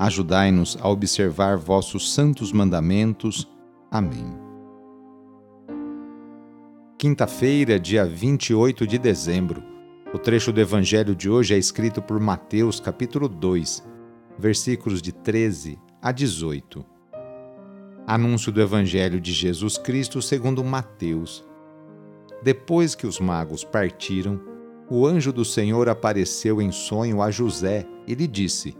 Ajudai-nos a observar vossos santos mandamentos. Amém. Quinta-feira, dia 28 de dezembro. O trecho do evangelho de hoje é escrito por Mateus, capítulo 2, versículos de 13 a 18. Anúncio do evangelho de Jesus Cristo segundo Mateus. Depois que os magos partiram, o anjo do Senhor apareceu em sonho a José e lhe disse: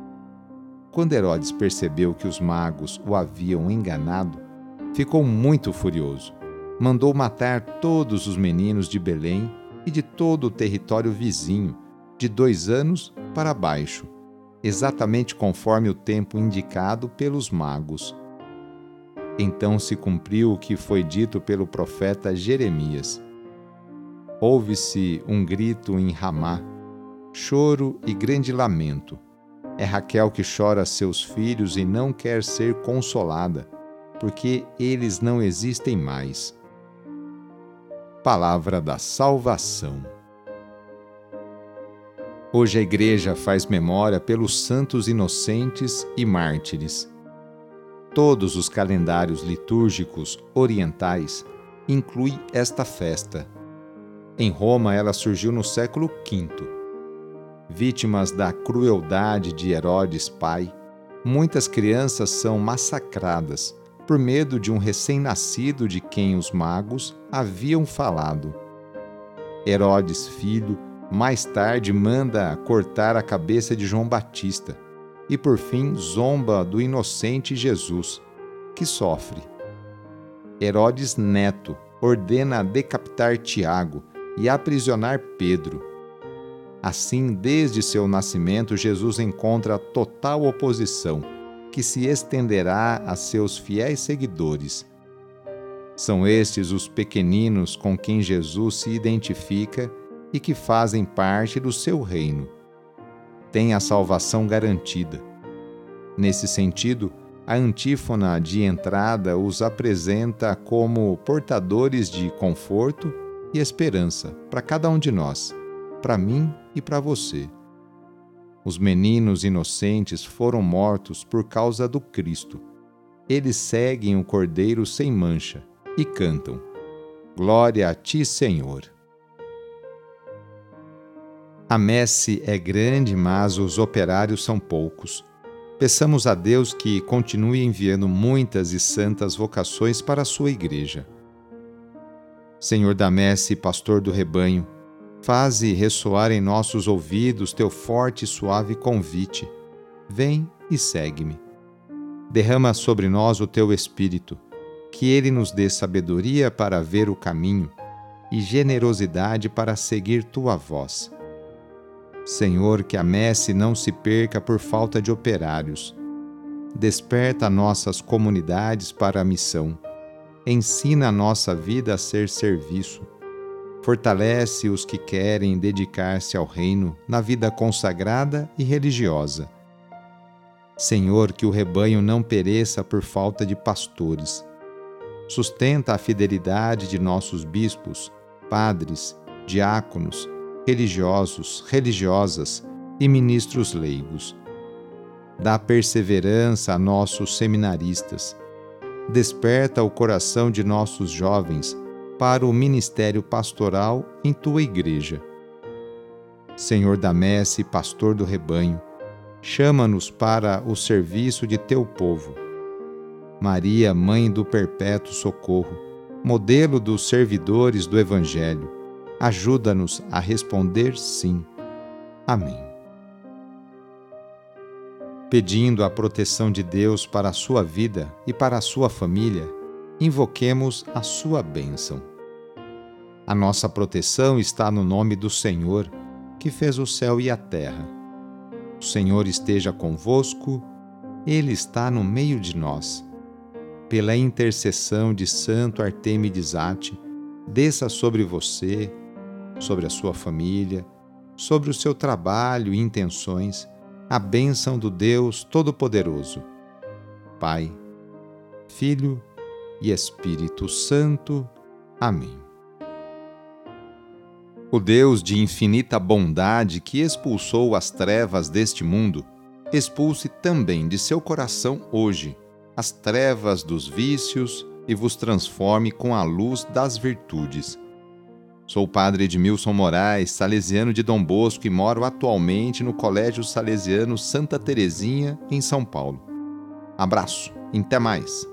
Quando Herodes percebeu que os magos o haviam enganado, ficou muito furioso. Mandou matar todos os meninos de Belém e de todo o território vizinho, de dois anos para baixo, exatamente conforme o tempo indicado pelos magos. Então se cumpriu o que foi dito pelo profeta Jeremias. Houve-se um grito em Ramá, choro e grande lamento é Raquel que chora seus filhos e não quer ser consolada, porque eles não existem mais. Palavra da Salvação. Hoje a Igreja faz memória pelos santos inocentes e mártires. Todos os calendários litúrgicos orientais incluem esta festa. Em Roma, ela surgiu no século V vítimas da crueldade de Herodes pai, muitas crianças são massacradas por medo de um recém-nascido de quem os magos haviam falado. Herodes filho mais tarde manda cortar a cabeça de João Batista e por fim zomba do inocente Jesus, que sofre. Herodes neto ordena decapitar Tiago e aprisionar Pedro Assim, desde seu nascimento, Jesus encontra total oposição, que se estenderá a seus fiéis seguidores. São estes os pequeninos com quem Jesus se identifica e que fazem parte do seu reino. Tem a salvação garantida. Nesse sentido, a antífona de entrada os apresenta como portadores de conforto e esperança para cada um de nós para mim e para você. Os meninos inocentes foram mortos por causa do Cristo. Eles seguem o Cordeiro sem mancha e cantam: Glória a ti, Senhor. A messe é grande, mas os operários são poucos. Peçamos a Deus que continue enviando muitas e santas vocações para a sua igreja. Senhor da messe, pastor do rebanho, Faze ressoar em nossos ouvidos teu forte e suave convite. Vem e segue-me. Derrama sobre nós o teu Espírito, que ele nos dê sabedoria para ver o caminho e generosidade para seguir tua voz. Senhor, que a messe não se perca por falta de operários. Desperta nossas comunidades para a missão. Ensina a nossa vida a ser serviço Fortalece os que querem dedicar-se ao reino na vida consagrada e religiosa. Senhor, que o rebanho não pereça por falta de pastores. Sustenta a fidelidade de nossos bispos, padres, diáconos, religiosos, religiosas e ministros leigos. Dá perseverança a nossos seminaristas. Desperta o coração de nossos jovens para o ministério pastoral em tua igreja. Senhor da messe, pastor do rebanho, chama-nos para o serviço de teu povo. Maria, mãe do perpétuo socorro, modelo dos servidores do Evangelho, ajuda-nos a responder sim. Amém. Pedindo a proteção de Deus para a sua vida e para a sua família, invoquemos a sua bênção. A nossa proteção está no nome do Senhor, que fez o céu e a terra. O Senhor esteja convosco, Ele está no meio de nós. Pela intercessão de Santo Artemides Ate, desça sobre você, sobre a sua família, sobre o seu trabalho e intenções, a bênção do Deus Todo-Poderoso. Pai, Filho e Espírito Santo. Amém. O Deus de infinita bondade que expulsou as trevas deste mundo, expulse também de seu coração hoje as trevas dos vícios e vos transforme com a luz das virtudes Sou o padre Edmilson Moraes, salesiano de Dom Bosco e moro atualmente no Colégio Salesiano Santa Terezinha, em São Paulo. Abraço, até mais!